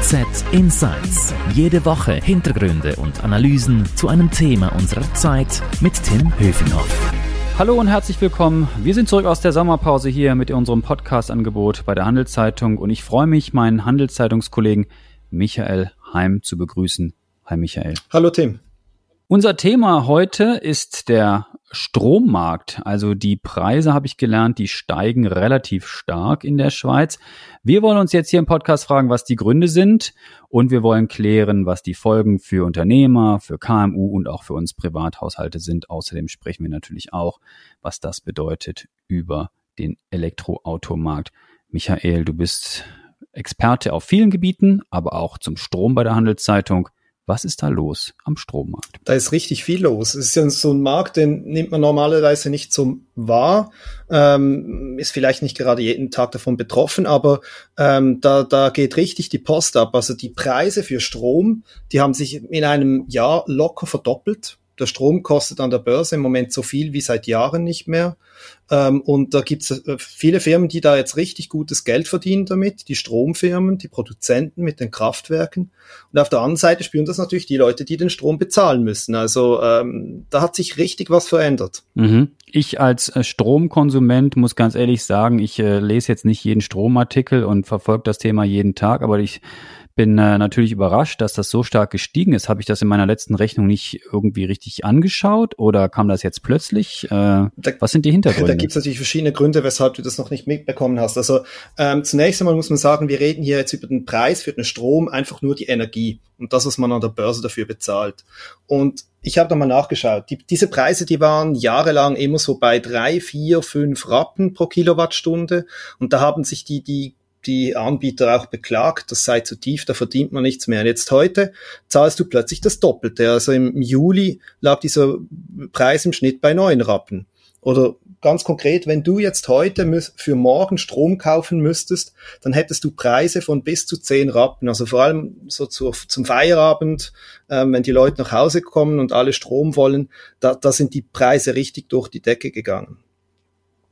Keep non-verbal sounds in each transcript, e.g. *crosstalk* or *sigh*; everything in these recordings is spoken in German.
HZ Insights. Jede Woche Hintergründe und Analysen zu einem Thema unserer Zeit mit Tim Höfinghoff. Hallo und herzlich willkommen. Wir sind zurück aus der Sommerpause hier mit unserem Podcast-Angebot bei der Handelszeitung und ich freue mich, meinen Handelszeitungskollegen Michael Heim zu begrüßen. Hi Michael. Hallo Tim. Unser Thema heute ist der Strommarkt. Also die Preise habe ich gelernt, die steigen relativ stark in der Schweiz. Wir wollen uns jetzt hier im Podcast fragen, was die Gründe sind und wir wollen klären, was die Folgen für Unternehmer, für KMU und auch für uns Privathaushalte sind. Außerdem sprechen wir natürlich auch, was das bedeutet über den Elektroautomarkt. Michael, du bist Experte auf vielen Gebieten, aber auch zum Strom bei der Handelszeitung. Was ist da los am Strommarkt? Da ist richtig viel los. Es ist ja so ein Markt, den nimmt man normalerweise nicht so wahr, ähm, ist vielleicht nicht gerade jeden Tag davon betroffen, aber ähm, da, da geht richtig die Post ab. Also die Preise für Strom, die haben sich in einem Jahr locker verdoppelt. Der Strom kostet an der Börse im Moment so viel wie seit Jahren nicht mehr. Ähm, und da gibt es äh, viele Firmen, die da jetzt richtig gutes Geld verdienen damit. Die Stromfirmen, die Produzenten mit den Kraftwerken. Und auf der anderen Seite spüren das natürlich die Leute, die den Strom bezahlen müssen. Also ähm, da hat sich richtig was verändert. Mhm. Ich als äh, Stromkonsument muss ganz ehrlich sagen, ich äh, lese jetzt nicht jeden Stromartikel und verfolge das Thema jeden Tag, aber ich bin äh, natürlich überrascht, dass das so stark gestiegen ist. Habe ich das in meiner letzten Rechnung nicht irgendwie richtig angeschaut oder kam das jetzt plötzlich? Äh, da, was sind die Hintergründe? Da gibt es natürlich verschiedene Gründe, weshalb du das noch nicht mitbekommen hast. Also ähm, zunächst einmal muss man sagen, wir reden hier jetzt über den Preis für den Strom, einfach nur die Energie und das, was man an der Börse dafür bezahlt. Und ich habe da mal nachgeschaut. Die, diese Preise, die waren jahrelang immer so bei drei, vier, fünf Rappen pro Kilowattstunde. Und da haben sich die, die die Anbieter auch beklagt, das sei zu tief, da verdient man nichts mehr. Und jetzt heute zahlst du plötzlich das Doppelte. Also im Juli lag dieser Preis im Schnitt bei neun Rappen. Oder ganz konkret, wenn du jetzt heute für morgen Strom kaufen müsstest, dann hättest du Preise von bis zu zehn Rappen. Also vor allem so zu, zum Feierabend, ähm, wenn die Leute nach Hause kommen und alle Strom wollen, da, da sind die Preise richtig durch die Decke gegangen.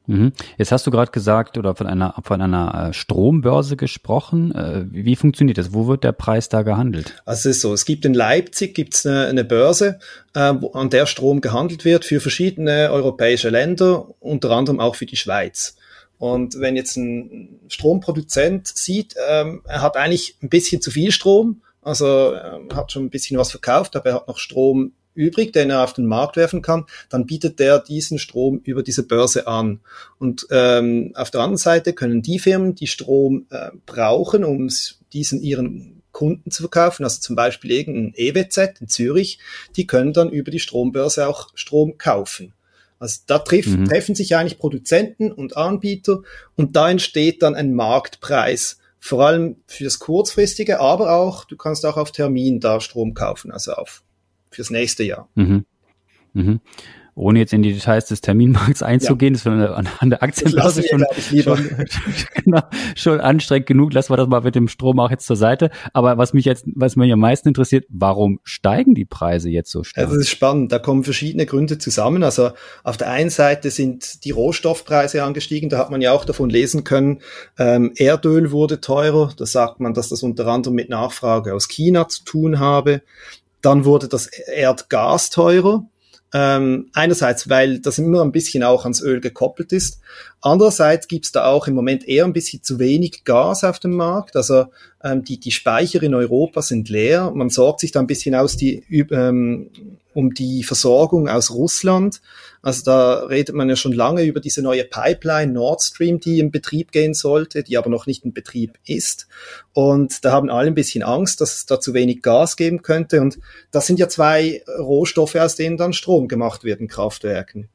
Mhm. Jetzt hast du gerade gesagt oder von einer von einer äh, Strombörse gesprochen. Äh, wie funktioniert das? Wo wird der Preis da gehandelt? Also es ist so, es gibt in Leipzig gibt's eine, Börse, äh, wo, an der Strom gehandelt wird für verschiedene europäische Länder, unter anderem auch für die Schweiz. Und wenn jetzt ein Stromproduzent sieht, ähm, er hat eigentlich ein bisschen zu viel Strom, also er hat schon ein bisschen was verkauft, aber er hat noch Strom übrig, den er auf den Markt werfen kann, dann bietet der diesen Strom über diese Börse an. Und ähm, auf der anderen Seite können die Firmen, die Strom äh, brauchen, um diesen ihren Kunden zu verkaufen, also zum Beispiel irgendein EWZ in Zürich, die können dann über die Strombörse auch Strom kaufen. Also da treff, mhm. treffen sich eigentlich Produzenten und Anbieter und da entsteht dann ein Marktpreis vor allem für das kurzfristige, aber auch, du kannst auch auf Termin da Strom kaufen, also auf fürs nächste Jahr. Mhm. Mhm. Ohne jetzt in die Details des Terminmarkts einzugehen, ja. ist an, an der Aktienbörse schon, schon, *laughs* genau, schon anstrengend genug. Lassen wir das mal mit dem Strom auch jetzt zur Seite. Aber was mich jetzt, was mich am meisten interessiert, warum steigen die Preise jetzt so stark? das ist spannend. Da kommen verschiedene Gründe zusammen. Also auf der einen Seite sind die Rohstoffpreise angestiegen. Da hat man ja auch davon lesen können, ähm, Erdöl wurde teurer. Da sagt man, dass das unter anderem mit Nachfrage aus China zu tun habe. Dann wurde das Erdgas teurer. Ähm, einerseits, weil das immer ein bisschen auch ans Öl gekoppelt ist. Andererseits gibt's da auch im Moment eher ein bisschen zu wenig Gas auf dem Markt. Also ähm, die, die Speicher in Europa sind leer. Man sorgt sich da ein bisschen aus die, ähm, um die Versorgung aus Russland. Also da redet man ja schon lange über diese neue Pipeline Nord Stream, die in Betrieb gehen sollte, die aber noch nicht in Betrieb ist. Und da haben alle ein bisschen Angst, dass es da zu wenig Gas geben könnte. Und das sind ja zwei Rohstoffe, aus denen dann Strom gemacht wird in Kraftwerken.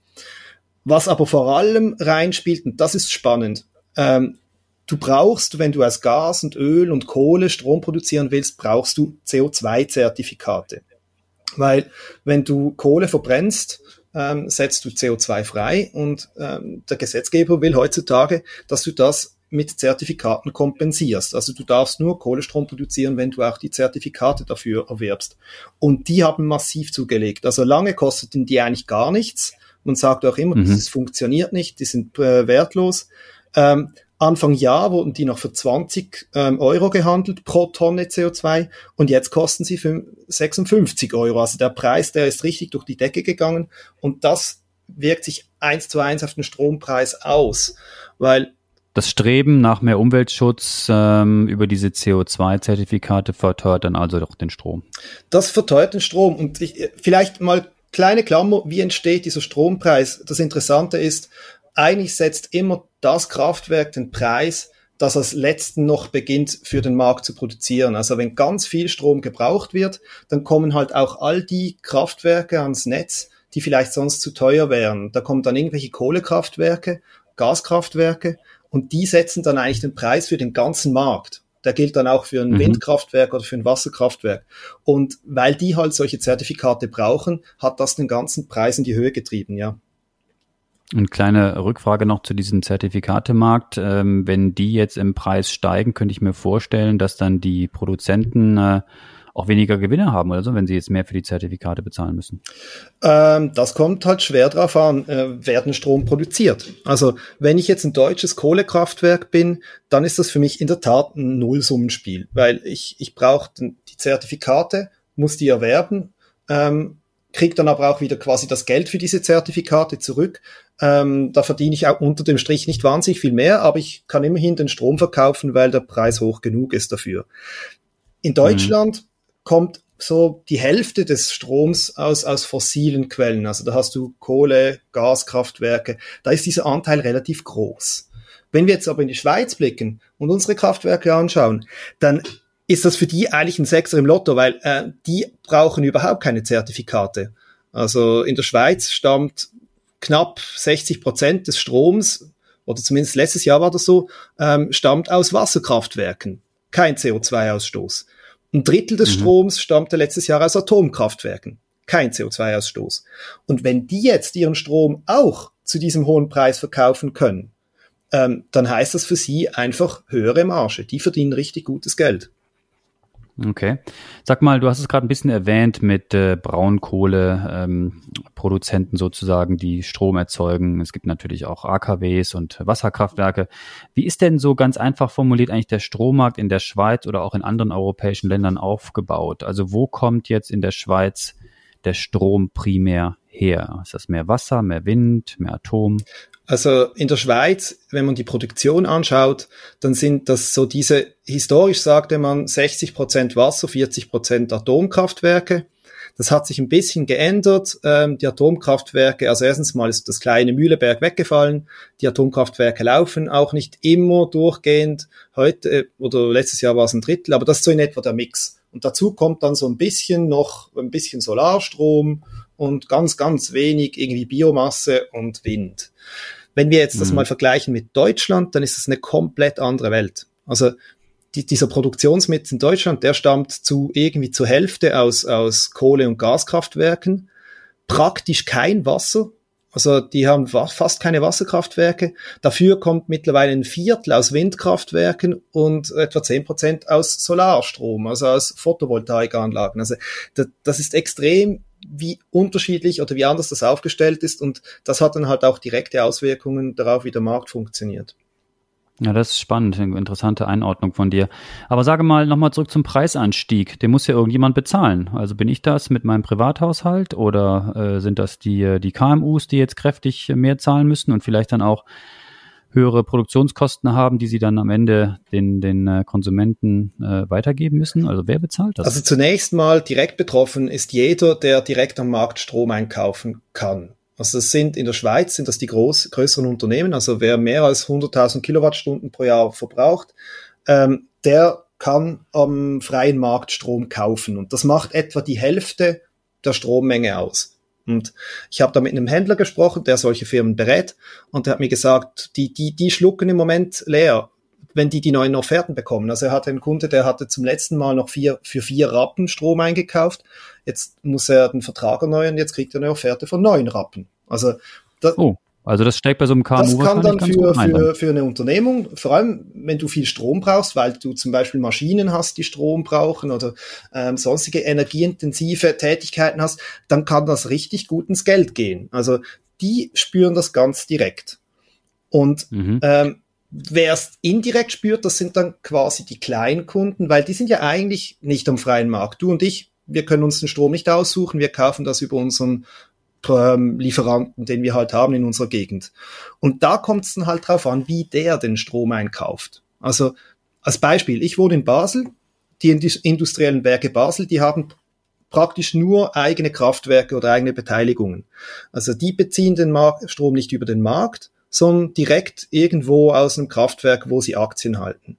Was aber vor allem reinspielt, und das ist spannend, ähm, du brauchst, wenn du aus Gas und Öl und Kohle Strom produzieren willst, brauchst du CO2-Zertifikate. Weil wenn du Kohle verbrennst, ähm, setzt du CO2 frei und ähm, der Gesetzgeber will heutzutage, dass du das mit Zertifikaten kompensierst. Also du darfst nur Kohlestrom produzieren, wenn du auch die Zertifikate dafür erwerbst. Und die haben massiv zugelegt. Also lange kosteten die eigentlich gar nichts. Man sagt auch immer, mhm. das funktioniert nicht, die sind äh, wertlos. Ähm, Anfang Jahr wurden die noch für 20 ähm, Euro gehandelt pro Tonne CO2 und jetzt kosten sie 56 Euro. Also der Preis, der ist richtig durch die Decke gegangen und das wirkt sich eins zu eins auf den Strompreis aus, weil das Streben nach mehr Umweltschutz ähm, über diese CO2-Zertifikate verteuert dann also doch den Strom. Das verteuert den Strom. Und ich, vielleicht mal kleine Klammer, wie entsteht dieser Strompreis? Das Interessante ist, eigentlich setzt immer das Kraftwerk den Preis, das als letzten noch beginnt für den Markt zu produzieren. Also wenn ganz viel Strom gebraucht wird, dann kommen halt auch all die Kraftwerke ans Netz, die vielleicht sonst zu teuer wären. Da kommen dann irgendwelche Kohlekraftwerke, Gaskraftwerke und die setzen dann eigentlich den Preis für den ganzen Markt. Der gilt dann auch für ein mhm. Windkraftwerk oder für ein Wasserkraftwerk. Und weil die halt solche Zertifikate brauchen, hat das den ganzen Preis in die Höhe getrieben, ja. Und kleine Rückfrage noch zu diesem Zertifikatemarkt. Ähm, wenn die jetzt im Preis steigen, könnte ich mir vorstellen, dass dann die Produzenten äh, auch weniger Gewinne haben oder so, wenn sie jetzt mehr für die Zertifikate bezahlen müssen? Ähm, das kommt halt schwer drauf an, äh, werden Strom produziert. Also wenn ich jetzt ein deutsches Kohlekraftwerk bin, dann ist das für mich in der Tat ein Nullsummenspiel, weil ich, ich brauche die Zertifikate, muss die erwerben, ähm, kriege dann aber auch wieder quasi das Geld für diese Zertifikate zurück. Ähm, da verdiene ich auch unter dem Strich nicht wahnsinnig viel mehr, aber ich kann immerhin den Strom verkaufen, weil der Preis hoch genug ist dafür. In Deutschland mhm kommt so die Hälfte des Stroms aus, aus fossilen Quellen. Also da hast du Kohle, Gaskraftwerke. Da ist dieser Anteil relativ groß. Wenn wir jetzt aber in die Schweiz blicken und unsere Kraftwerke anschauen, dann ist das für die eigentlich ein Sechser im Lotto, weil äh, die brauchen überhaupt keine Zertifikate. Also in der Schweiz stammt knapp 60 Prozent des Stroms, oder zumindest letztes Jahr war das so, ähm, stammt aus Wasserkraftwerken. Kein CO2-Ausstoß. Ein Drittel des mhm. Stroms stammte letztes Jahr aus Atomkraftwerken. Kein CO2-Ausstoß. Und wenn die jetzt ihren Strom auch zu diesem hohen Preis verkaufen können, ähm, dann heißt das für sie einfach höhere Marge. Die verdienen richtig gutes Geld. Okay. Sag mal, du hast es gerade ein bisschen erwähnt mit äh, Braunkohleproduzenten ähm, sozusagen, die Strom erzeugen. Es gibt natürlich auch AKWs und Wasserkraftwerke. Wie ist denn so ganz einfach formuliert eigentlich der Strommarkt in der Schweiz oder auch in anderen europäischen Ländern aufgebaut? Also wo kommt jetzt in der Schweiz der Strom primär her? Ist das mehr Wasser, mehr Wind, mehr Atom? Also in der Schweiz, wenn man die Produktion anschaut, dann sind das so diese, historisch sagte man 60 Prozent Wasser, 40 Prozent Atomkraftwerke. Das hat sich ein bisschen geändert. Ähm, die Atomkraftwerke, also erstens mal ist das kleine Mühleberg weggefallen. Die Atomkraftwerke laufen auch nicht immer durchgehend. Heute äh, oder letztes Jahr war es ein Drittel, aber das ist so in etwa der Mix. Und dazu kommt dann so ein bisschen noch ein bisschen Solarstrom und ganz, ganz wenig irgendwie Biomasse und Wind. Wenn wir jetzt das mhm. mal vergleichen mit Deutschland, dann ist es eine komplett andere Welt. Also die, dieser Produktionsmix in Deutschland, der stammt zu irgendwie zur Hälfte aus, aus Kohle- und Gaskraftwerken. Praktisch kein Wasser. Also die haben fast keine Wasserkraftwerke. Dafür kommt mittlerweile ein Viertel aus Windkraftwerken und etwa zehn Prozent aus Solarstrom, also aus Photovoltaikanlagen. Also das, ist extrem wie unterschiedlich oder wie anders das aufgestellt ist und das hat dann halt auch direkte Auswirkungen darauf, wie der Markt funktioniert. Ja, das ist spannend, eine interessante Einordnung von dir. Aber sage mal nochmal zurück zum Preisanstieg. Den muss ja irgendjemand bezahlen. Also bin ich das mit meinem Privathaushalt oder äh, sind das die, die KMUs, die jetzt kräftig mehr zahlen müssen und vielleicht dann auch höhere Produktionskosten haben, die sie dann am Ende den, den äh, Konsumenten äh, weitergeben müssen? Also wer bezahlt das? Also zunächst mal direkt betroffen ist jeder, der direkt am Markt Strom einkaufen kann. Also das sind in der Schweiz sind das die groß, größeren Unternehmen, also wer mehr als 100.000 Kilowattstunden pro Jahr verbraucht, ähm, der kann am freien Markt Strom kaufen. Und das macht etwa die Hälfte der Strommenge aus. Und ich habe da mit einem Händler gesprochen, der solche Firmen berät, und der hat mir gesagt, die, die, die schlucken im Moment leer, wenn die die neuen Offerten bekommen. Also er hatte einen Kunde, der hatte zum letzten Mal noch vier, für vier Rappen Strom eingekauft. Jetzt muss er den Vertrag erneuern, jetzt kriegt er eine Offerte von neun Rappen. Also das, oh. Also das steckt bei so einem KMU Das kann dann für, für, für eine Unternehmung, vor allem wenn du viel Strom brauchst, weil du zum Beispiel Maschinen hast, die Strom brauchen oder ähm, sonstige energieintensive Tätigkeiten hast, dann kann das richtig gut ins Geld gehen. Also die spüren das ganz direkt. Und mhm. ähm, Wer es indirekt spürt, das sind dann quasi die Kleinkunden, weil die sind ja eigentlich nicht am freien Markt. Du und ich, wir können uns den Strom nicht aussuchen, wir kaufen das über unseren ähm, Lieferanten, den wir halt haben in unserer Gegend. Und da kommt es dann halt drauf an, wie der den Strom einkauft. Also als Beispiel, ich wohne in Basel, die industriellen Werke Basel, die haben praktisch nur eigene Kraftwerke oder eigene Beteiligungen. Also die beziehen den Markt, Strom nicht über den Markt, sondern direkt irgendwo aus einem Kraftwerk, wo sie Aktien halten.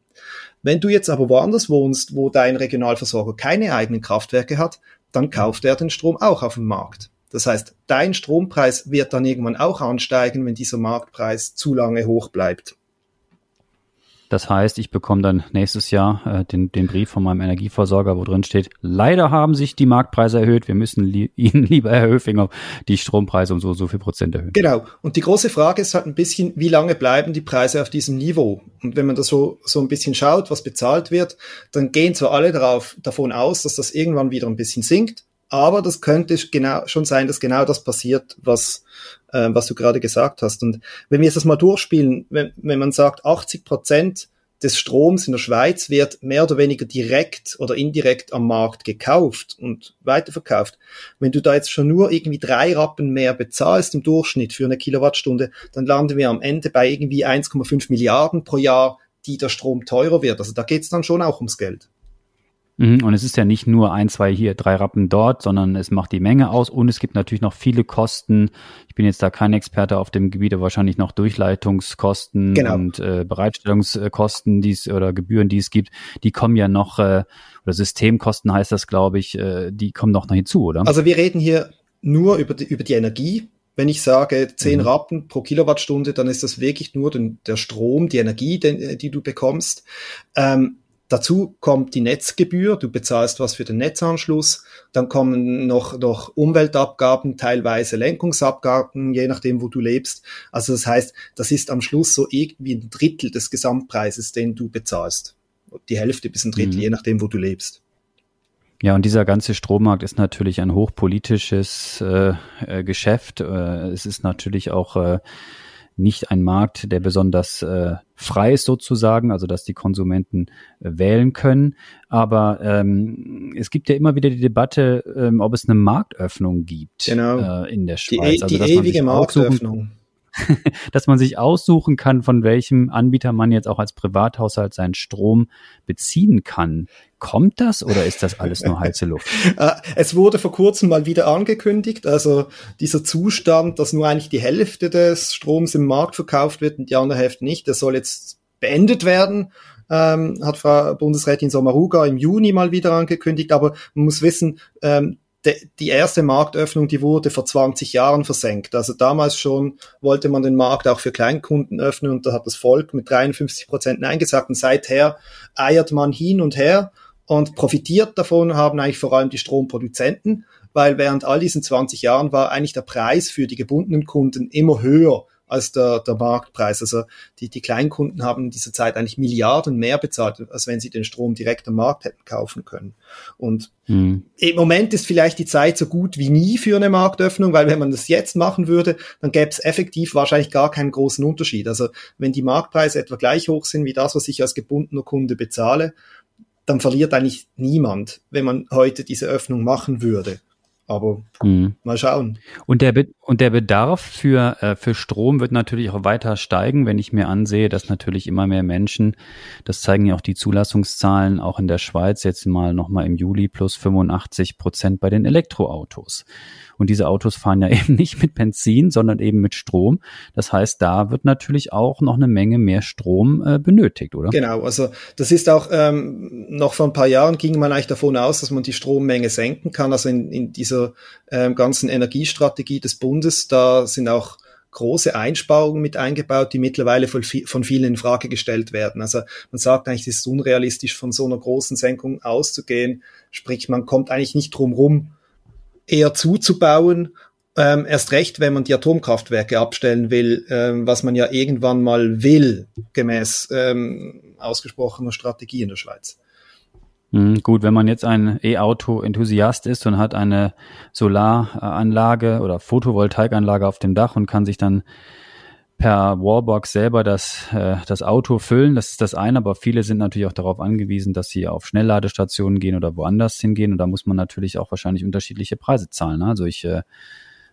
Wenn du jetzt aber woanders wohnst, wo dein Regionalversorger keine eigenen Kraftwerke hat, dann kauft er den Strom auch auf dem Markt. Das heißt, dein Strompreis wird dann irgendwann auch ansteigen, wenn dieser Marktpreis zu lange hoch bleibt. Das heißt, ich bekomme dann nächstes Jahr äh, den, den Brief von meinem Energieversorger, wo drin steht, leider haben sich die Marktpreise erhöht, wir müssen li *laughs* Ihnen, lieber Herr Höfinger, die Strompreise um so, so viel Prozent erhöhen. Genau. Und die große Frage ist halt ein bisschen, wie lange bleiben die Preise auf diesem Niveau? Und wenn man da so, so ein bisschen schaut, was bezahlt wird, dann gehen zwar alle darauf, davon aus, dass das irgendwann wieder ein bisschen sinkt, aber das könnte genau schon sein, dass genau das passiert, was, äh, was du gerade gesagt hast. Und wenn wir jetzt das mal durchspielen, wenn, wenn man sagt, 80 Prozent des Stroms in der Schweiz wird mehr oder weniger direkt oder indirekt am Markt gekauft und weiterverkauft. Wenn du da jetzt schon nur irgendwie drei Rappen mehr bezahlst im Durchschnitt für eine Kilowattstunde, dann landen wir am Ende bei irgendwie 1,5 Milliarden pro Jahr, die der Strom teurer wird. Also da geht's dann schon auch ums Geld. Mhm, und es ist ja nicht nur ein, zwei hier, drei Rappen dort, sondern es macht die Menge aus und es gibt natürlich noch viele Kosten. Ich bin jetzt da kein Experte auf dem Gebiet, aber wahrscheinlich noch Durchleitungskosten genau. und äh, Bereitstellungskosten die es, oder Gebühren, die es gibt. Die kommen ja noch, äh, oder Systemkosten heißt das, glaube ich, äh, die kommen noch hinzu, oder? Also wir reden hier nur über die, über die Energie. Wenn ich sage 10 mhm. Rappen pro Kilowattstunde, dann ist das wirklich nur den, der Strom, die Energie, den, die du bekommst. Ähm, Dazu kommt die Netzgebühr, du bezahlst was für den Netzanschluss, dann kommen noch, noch Umweltabgaben, teilweise Lenkungsabgaben, je nachdem, wo du lebst. Also das heißt, das ist am Schluss so irgendwie ein Drittel des Gesamtpreises, den du bezahlst. Die Hälfte bis ein Drittel, mhm. je nachdem, wo du lebst. Ja, und dieser ganze Strommarkt ist natürlich ein hochpolitisches äh, äh, Geschäft. Äh, es ist natürlich auch äh, nicht ein Markt, der besonders äh, frei ist sozusagen, also dass die Konsumenten äh, wählen können. Aber ähm, es gibt ja immer wieder die Debatte, ähm, ob es eine Marktöffnung gibt genau. äh, in der Schweiz. Die, also, die ewige Marktöffnung. *laughs* dass man sich aussuchen kann, von welchem Anbieter man jetzt auch als Privathaushalt seinen Strom beziehen kann. Kommt das oder ist das alles nur heiße Luft? *laughs* Äh, es wurde vor kurzem mal wieder angekündigt, also dieser Zustand, dass nur eigentlich die Hälfte des Stroms im Markt verkauft wird und die andere Hälfte nicht, der soll jetzt beendet werden. Ähm, hat Frau Bundesrätin Sommaruga im Juni mal wieder angekündigt, aber man muss wissen, ähm, die erste Marktöffnung, die wurde vor 20 Jahren versenkt. Also damals schon wollte man den Markt auch für Kleinkunden öffnen und da hat das Volk mit 53 Prozent Nein gesagt und seither eiert man hin und her und profitiert davon haben eigentlich vor allem die Stromproduzenten, weil während all diesen 20 Jahren war eigentlich der Preis für die gebundenen Kunden immer höher als der, der Marktpreis. Also die, die Kleinkunden haben in dieser Zeit eigentlich Milliarden mehr bezahlt, als wenn sie den Strom direkt am Markt hätten kaufen können. Und hm. im Moment ist vielleicht die Zeit so gut wie nie für eine Marktöffnung, weil wenn man das jetzt machen würde, dann gäbe es effektiv wahrscheinlich gar keinen großen Unterschied. Also wenn die Marktpreise etwa gleich hoch sind wie das, was ich als gebundener Kunde bezahle, dann verliert eigentlich niemand, wenn man heute diese Öffnung machen würde. Aber mhm. mal schauen. Und der, Be und der Bedarf für, äh, für Strom wird natürlich auch weiter steigen, wenn ich mir ansehe, dass natürlich immer mehr Menschen, das zeigen ja auch die Zulassungszahlen, auch in der Schweiz jetzt mal nochmal im Juli plus 85 Prozent bei den Elektroautos. Und diese Autos fahren ja *laughs* eben nicht mit Benzin, sondern eben mit Strom. Das heißt, da wird natürlich auch noch eine Menge mehr Strom äh, benötigt, oder? Genau, also das ist auch ähm, noch vor ein paar Jahren ging man eigentlich davon aus, dass man die Strommenge senken kann. Also in, in dieser ähm, ganzen Energiestrategie des Bundes, da sind auch große Einsparungen mit eingebaut, die mittlerweile von, von vielen in Frage gestellt werden. Also man sagt eigentlich, es ist unrealistisch, von so einer großen Senkung auszugehen. Sprich, man kommt eigentlich nicht drum rum, eher zuzubauen. Ähm, erst recht, wenn man die Atomkraftwerke abstellen will, ähm, was man ja irgendwann mal will, gemäß ähm, ausgesprochener Strategie in der Schweiz. Mhm, gut, wenn man jetzt ein E-Auto-Enthusiast ist und hat eine Solaranlage oder Photovoltaikanlage auf dem Dach und kann sich dann per Wallbox selber das, äh, das Auto füllen. Das ist das eine, aber viele sind natürlich auch darauf angewiesen, dass sie auf Schnellladestationen gehen oder woanders hingehen. Und da muss man natürlich auch wahrscheinlich unterschiedliche Preise zahlen. Ne? Also ich äh,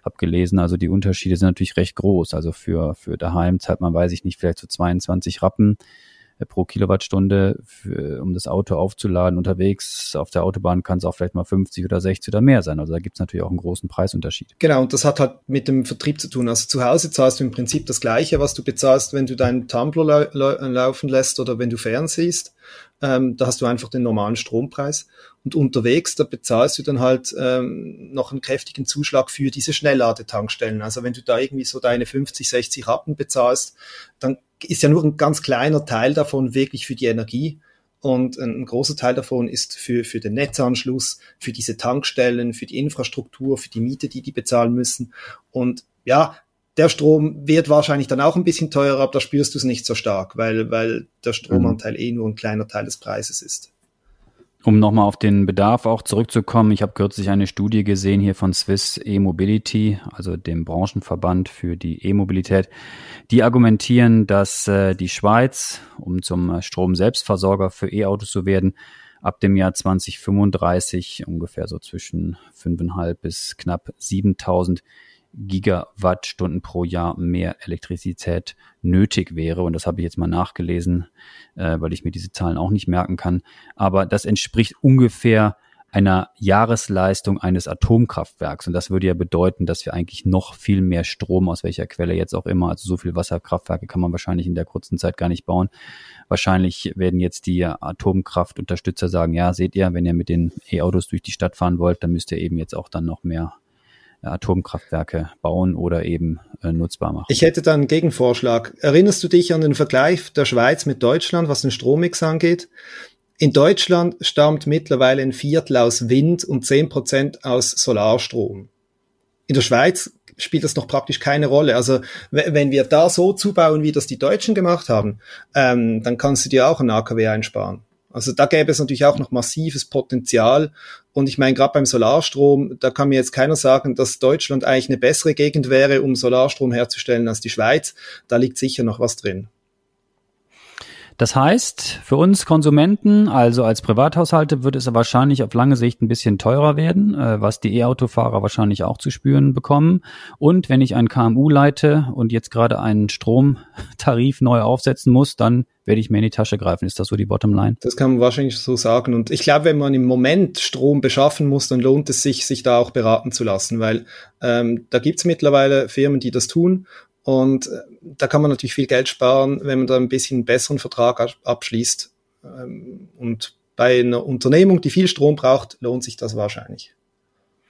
habe gelesen, also die Unterschiede sind natürlich recht groß. Also für, für daheim zahlt man, weiß ich nicht, vielleicht so 22 Rappen pro Kilowattstunde, für, um das Auto aufzuladen unterwegs. Auf der Autobahn kann es auch vielleicht mal 50 oder 60 oder mehr sein. Also da gibt es natürlich auch einen großen Preisunterschied. Genau, und das hat halt mit dem Vertrieb zu tun. Also zu Hause zahlst du im Prinzip das Gleiche, was du bezahlst, wenn du deinen Tumblr lau lau laufen lässt oder wenn du fernsiehst. Ähm, da hast du einfach den normalen Strompreis. Und unterwegs, da bezahlst du dann halt ähm, noch einen kräftigen Zuschlag für diese Schnellladetankstellen. Also wenn du da irgendwie so deine 50, 60 Rappen bezahlst, dann ist ja nur ein ganz kleiner Teil davon wirklich für die Energie. Und ein großer Teil davon ist für, für den Netzanschluss, für diese Tankstellen, für die Infrastruktur, für die Miete, die die bezahlen müssen. Und ja, der Strom wird wahrscheinlich dann auch ein bisschen teurer, aber da spürst du es nicht so stark, weil, weil der Stromanteil mhm. eh nur ein kleiner Teil des Preises ist. Um nochmal auf den Bedarf auch zurückzukommen, ich habe kürzlich eine Studie gesehen hier von Swiss E-Mobility, also dem Branchenverband für die E-Mobilität. Die argumentieren, dass äh, die Schweiz, um zum Strom-Selbstversorger für E-Autos zu werden, ab dem Jahr 2035 ungefähr so zwischen 5.500 bis knapp 7.000 Gigawattstunden pro Jahr mehr Elektrizität nötig wäre. Und das habe ich jetzt mal nachgelesen, äh, weil ich mir diese Zahlen auch nicht merken kann. Aber das entspricht ungefähr einer Jahresleistung eines Atomkraftwerks. Und das würde ja bedeuten, dass wir eigentlich noch viel mehr Strom, aus welcher Quelle jetzt auch immer, also so viel Wasserkraftwerke kann man wahrscheinlich in der kurzen Zeit gar nicht bauen. Wahrscheinlich werden jetzt die Atomkraftunterstützer sagen, ja, seht ihr, wenn ihr mit den E-Autos durch die Stadt fahren wollt, dann müsst ihr eben jetzt auch dann noch mehr Atomkraftwerke bauen oder eben äh, nutzbar machen. Ich hätte da einen Gegenvorschlag. Erinnerst du dich an den Vergleich der Schweiz mit Deutschland, was den Strommix angeht? In Deutschland stammt mittlerweile ein Viertel aus Wind und zehn Prozent aus Solarstrom. In der Schweiz spielt das noch praktisch keine Rolle. Also wenn wir da so zubauen, wie das die Deutschen gemacht haben, ähm, dann kannst du dir auch ein AKW einsparen. Also da gäbe es natürlich auch noch massives Potenzial. Und ich meine, gerade beim Solarstrom, da kann mir jetzt keiner sagen, dass Deutschland eigentlich eine bessere Gegend wäre, um Solarstrom herzustellen als die Schweiz. Da liegt sicher noch was drin. Das heißt, für uns Konsumenten, also als Privathaushalte, wird es wahrscheinlich auf lange Sicht ein bisschen teurer werden, äh, was die E-Autofahrer wahrscheinlich auch zu spüren bekommen. Und wenn ich ein KMU leite und jetzt gerade einen Stromtarif neu aufsetzen muss, dann werde ich mir in die Tasche greifen. Ist das so die Bottomline? Das kann man wahrscheinlich so sagen. Und ich glaube, wenn man im Moment Strom beschaffen muss, dann lohnt es sich, sich da auch beraten zu lassen, weil ähm, da gibt's mittlerweile Firmen, die das tun. Und äh, da kann man natürlich viel Geld sparen, wenn man da ein bisschen besseren Vertrag abschließt. Ähm, und bei einer Unternehmung, die viel Strom braucht, lohnt sich das wahrscheinlich.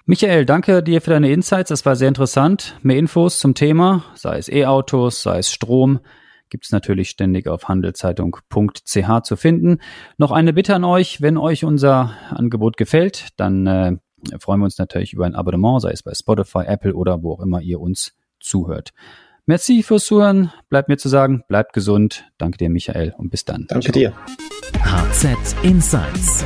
Michael, danke dir für deine Insights. Das war sehr interessant. Mehr Infos zum Thema, sei es E-Autos, sei es Strom, gibt es natürlich ständig auf handelszeitung.ch zu finden. Noch eine Bitte an euch, wenn euch unser Angebot gefällt, dann äh, freuen wir uns natürlich über ein Abonnement, sei es bei Spotify, Apple oder wo auch immer ihr uns zuhört. Merci fürs Zuhören. Bleibt mir zu sagen, bleibt gesund. Danke dir, Michael, und bis dann. Danke Ciao. dir. HZ Insights